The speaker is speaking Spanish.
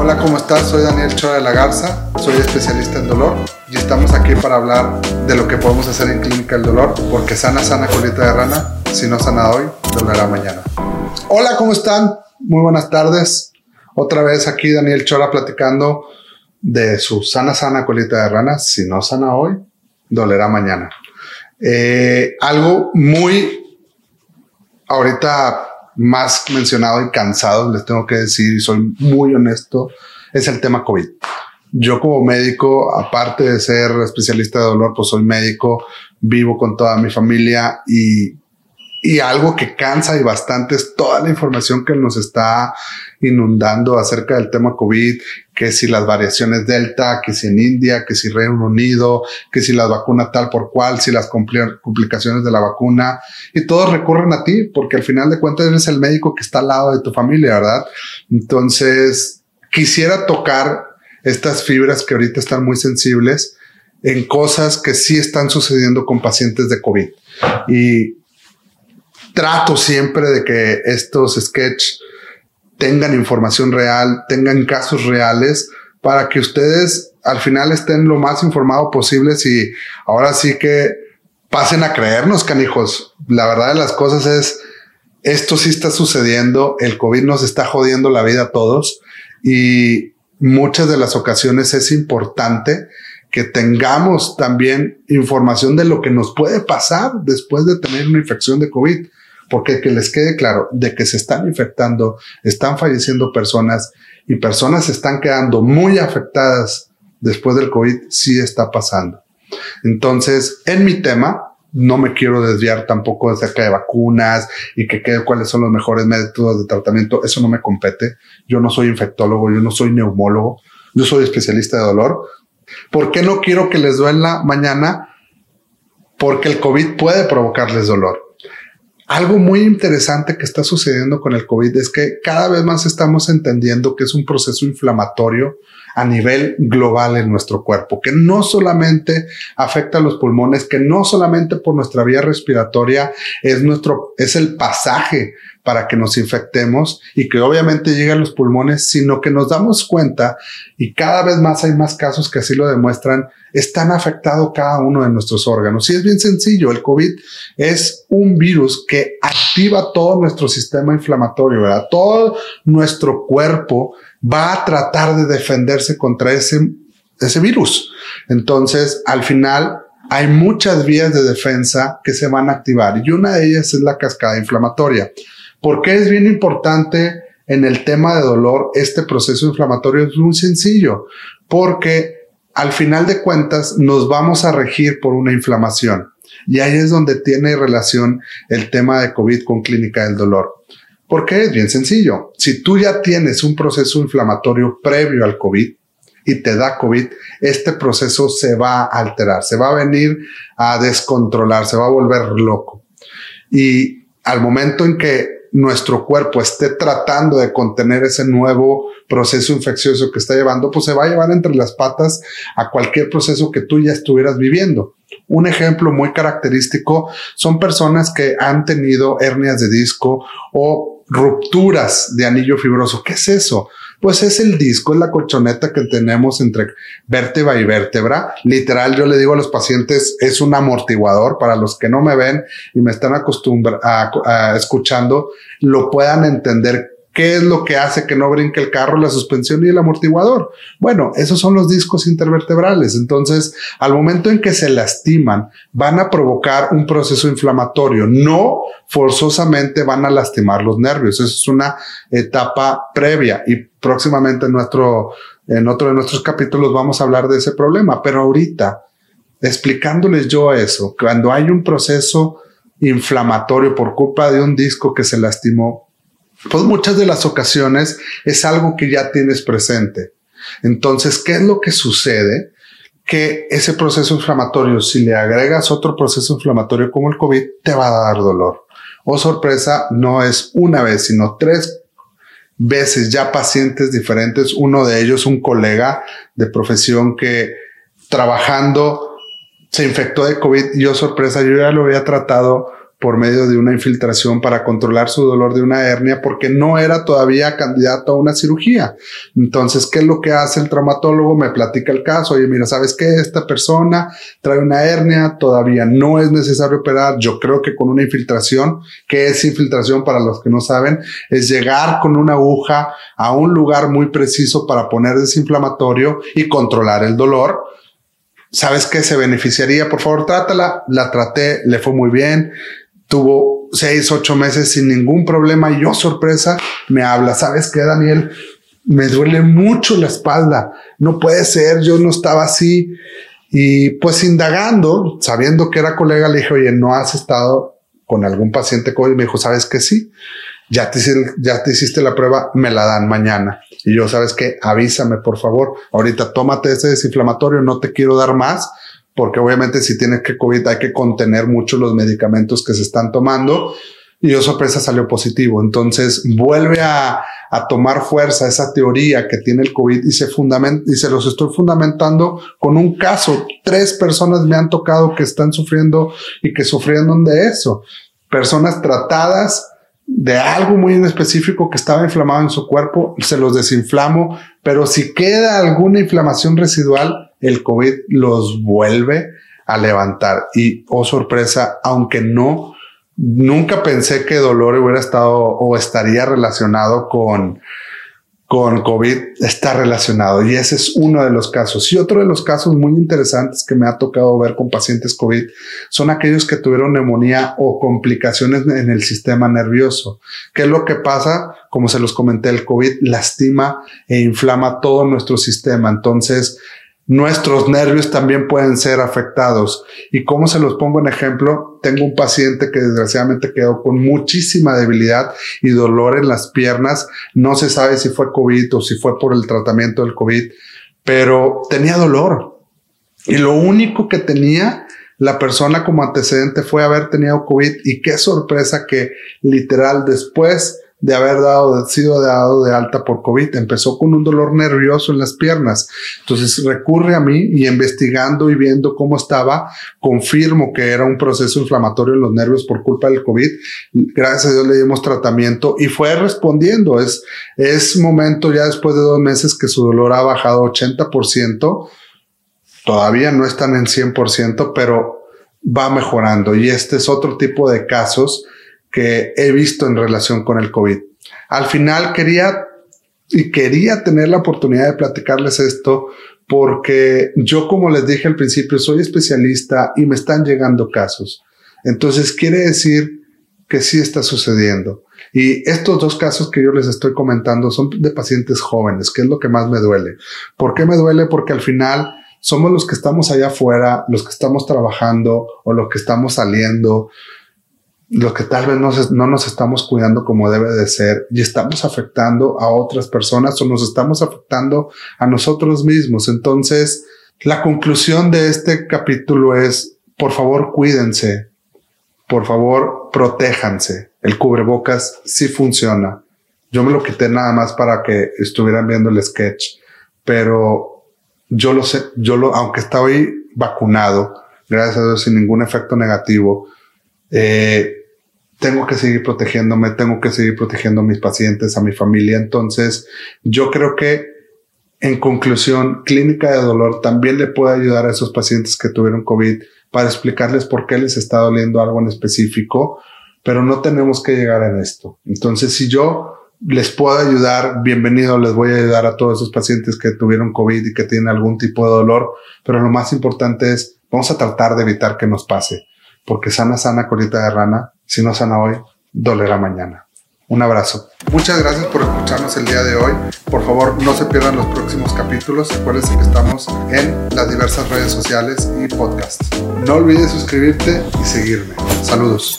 Hola, ¿cómo estás? Soy Daniel Chora de la Garza, soy especialista en dolor y estamos aquí para hablar de lo que podemos hacer en Clínica del Dolor, porque sana, sana colita de rana, si no sana hoy, dolerá mañana. Hola, ¿cómo están? Muy buenas tardes. Otra vez aquí Daniel Chora platicando de su sana, sana colita de rana, si no sana hoy, dolerá mañana. Eh, algo muy ahorita más mencionado y cansado, les tengo que decir, y soy muy honesto, es el tema COVID. Yo como médico, aparte de ser especialista de dolor, pues soy médico, vivo con toda mi familia y y algo que cansa y bastante es toda la información que nos está inundando acerca del tema COVID, que si las variaciones Delta, que si en India, que si Reino Unido, que si las vacunas tal por cual, si las complicaciones de la vacuna, y todos recurren a ti, porque al final de cuentas eres el médico que está al lado de tu familia, ¿verdad? Entonces, quisiera tocar estas fibras que ahorita están muy sensibles en cosas que sí están sucediendo con pacientes de COVID. Y trato siempre de que estos sketches tengan información real, tengan casos reales, para que ustedes al final estén lo más informados posibles y ahora sí que pasen a creernos, canijos. La verdad de las cosas es, esto sí está sucediendo, el COVID nos está jodiendo la vida a todos y muchas de las ocasiones es importante que tengamos también información de lo que nos puede pasar después de tener una infección de COVID porque que les quede claro de que se están infectando, están falleciendo personas y personas están quedando muy afectadas después del COVID, sí está pasando. Entonces, en mi tema, no me quiero desviar tampoco acerca de vacunas y que quede cuáles son los mejores métodos de tratamiento. Eso no me compete. Yo no soy infectólogo, yo no soy neumólogo, yo soy especialista de dolor. ¿Por qué no quiero que les duela mañana? Porque el COVID puede provocarles dolor. Algo muy interesante que está sucediendo con el COVID es que cada vez más estamos entendiendo que es un proceso inflamatorio a nivel global en nuestro cuerpo, que no solamente afecta a los pulmones, que no solamente por nuestra vía respiratoria es nuestro, es el pasaje para que nos infectemos y que obviamente llega a los pulmones, sino que nos damos cuenta y cada vez más hay más casos que así lo demuestran, están afectados cada uno de nuestros órganos. Y es bien sencillo, el COVID es un virus que activa todo nuestro sistema inflamatorio, ¿verdad? Todo nuestro cuerpo va a tratar de defenderse contra ese, ese virus. Entonces, al final, hay muchas vías de defensa que se van a activar y una de ellas es la cascada inflamatoria. ¿Por qué es bien importante en el tema de dolor este proceso inflamatorio? Es muy sencillo, porque al final de cuentas nos vamos a regir por una inflamación. Y ahí es donde tiene relación el tema de COVID con clínica del dolor. Porque es bien sencillo. Si tú ya tienes un proceso inflamatorio previo al COVID y te da COVID, este proceso se va a alterar, se va a venir a descontrolar, se va a volver loco. Y al momento en que nuestro cuerpo esté tratando de contener ese nuevo proceso infeccioso que está llevando, pues se va a llevar entre las patas a cualquier proceso que tú ya estuvieras viviendo. Un ejemplo muy característico son personas que han tenido hernias de disco o rupturas de anillo fibroso. ¿Qué es eso? Pues es el disco, es la colchoneta que tenemos entre vértebra y vértebra. Literal, yo le digo a los pacientes, es un amortiguador para los que no me ven y me están acostumbrando a, escuchando, lo puedan entender ¿Qué es lo que hace que no brinque el carro, la suspensión y el amortiguador? Bueno, esos son los discos intervertebrales. Entonces, al momento en que se lastiman, van a provocar un proceso inflamatorio. No forzosamente van a lastimar los nervios. Eso es una etapa previa y próximamente en nuestro, en otro de nuestros capítulos vamos a hablar de ese problema. Pero ahorita, explicándoles yo eso, cuando hay un proceso inflamatorio por culpa de un disco que se lastimó, pues muchas de las ocasiones es algo que ya tienes presente. Entonces, ¿qué es lo que sucede? Que ese proceso inflamatorio, si le agregas otro proceso inflamatorio como el COVID, te va a dar dolor. O oh, sorpresa, no es una vez, sino tres veces ya pacientes diferentes. Uno de ellos, un colega de profesión que trabajando se infectó de COVID y yo oh, sorpresa, yo ya lo había tratado por medio de una infiltración para controlar su dolor de una hernia porque no era todavía candidato a una cirugía. Entonces, ¿qué es lo que hace el traumatólogo? Me platica el caso. Oye, mira, ¿sabes qué? Esta persona trae una hernia, todavía no es necesario operar. Yo creo que con una infiltración, ¿qué es infiltración para los que no saben? Es llegar con una aguja a un lugar muy preciso para poner desinflamatorio y controlar el dolor. ¿Sabes qué? Se beneficiaría, por favor, trátala. La traté, le fue muy bien tuvo seis, ocho meses sin ningún problema y yo sorpresa me habla, ¿sabes qué, Daniel? Me duele mucho la espalda, no puede ser, yo no estaba así. Y pues indagando, sabiendo que era colega, le dije, oye, ¿no has estado con algún paciente COVID? Me dijo, ¿sabes qué? Sí, ya te, ya te hiciste la prueba, me la dan mañana. Y yo, ¿sabes qué? Avísame, por favor. Ahorita tómate ese desinflamatorio, no te quiero dar más porque obviamente si tienes que COVID hay que contener mucho los medicamentos que se están tomando. Y yo sorpresa salió positivo. Entonces vuelve a, a tomar fuerza esa teoría que tiene el COVID y se fundamenta y se los estoy fundamentando con un caso. Tres personas me han tocado que están sufriendo y que sufrieron de eso. Personas tratadas de algo muy específico que estaba inflamado en su cuerpo, se los desinflamo, pero si queda alguna inflamación residual, el COVID los vuelve a levantar. Y, oh sorpresa, aunque no, nunca pensé que dolor hubiera estado o estaría relacionado con, con COVID está relacionado y ese es uno de los casos. Y otro de los casos muy interesantes que me ha tocado ver con pacientes COVID son aquellos que tuvieron neumonía o complicaciones en el sistema nervioso. ¿Qué es lo que pasa? Como se los comenté, el COVID lastima e inflama todo nuestro sistema. Entonces, nuestros nervios también pueden ser afectados. ¿Y cómo se los pongo en ejemplo? Tengo un paciente que desgraciadamente quedó con muchísima debilidad y dolor en las piernas. No se sabe si fue COVID o si fue por el tratamiento del COVID, pero tenía dolor. Y lo único que tenía la persona como antecedente fue haber tenido COVID y qué sorpresa que literal después de haber dado, sido dado de alta por COVID. Empezó con un dolor nervioso en las piernas. Entonces recurre a mí y investigando y viendo cómo estaba, confirmo que era un proceso inflamatorio en los nervios por culpa del COVID. Gracias a Dios le dimos tratamiento y fue respondiendo. Es, es momento ya después de dos meses que su dolor ha bajado 80%. Todavía no están en 100%, pero va mejorando. Y este es otro tipo de casos que he visto en relación con el COVID. Al final quería y quería tener la oportunidad de platicarles esto porque yo, como les dije al principio, soy especialista y me están llegando casos. Entonces quiere decir que sí está sucediendo. Y estos dos casos que yo les estoy comentando son de pacientes jóvenes, que es lo que más me duele. ¿Por qué me duele? Porque al final somos los que estamos allá afuera, los que estamos trabajando o los que estamos saliendo, lo que tal vez no, nos estamos cuidando como debe de ser y estamos afectando a otras personas o nos estamos afectando a nosotros mismos. Entonces, la conclusión de este capítulo es, por favor, cuídense, por favor, protéjanse. El cubrebocas sí funciona. Yo me lo quité nada más para que estuvieran viendo el sketch, pero yo lo sé, yo lo, aunque estoy vacunado, gracias a Dios sin ningún efecto negativo, eh, tengo que seguir protegiéndome, tengo que seguir protegiendo a mis pacientes, a mi familia. Entonces, yo creo que en conclusión, clínica de dolor también le puede ayudar a esos pacientes que tuvieron COVID para explicarles por qué les está doliendo algo en específico, pero no tenemos que llegar a esto. Entonces, si yo les puedo ayudar, bienvenido, les voy a ayudar a todos esos pacientes que tuvieron COVID y que tienen algún tipo de dolor, pero lo más importante es, vamos a tratar de evitar que nos pase, porque sana, sana colita de rana si no sana hoy, dolerá mañana. Un abrazo. Muchas gracias por escucharnos el día de hoy. Por favor, no se pierdan los próximos capítulos. Acuérdense que estamos en las diversas redes sociales y podcasts. No olvides suscribirte y seguirme. Saludos.